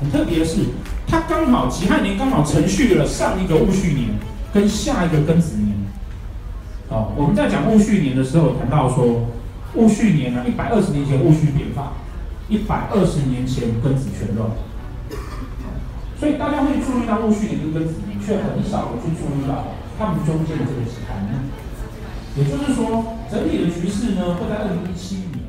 很特别的是，它刚好己亥年刚好承续了上一个戊戌年跟下一个庚子年。哦，我们在讲戊戌年的时候，谈到说戊戌年呢，一百二十年前戊戌变法，一百二十年前庚子全乱。所以大家会注意到戊戌年跟庚子年，却很少的去注意到他们中间的这个时年。也就是说，整体的局势呢，会在二零一七年。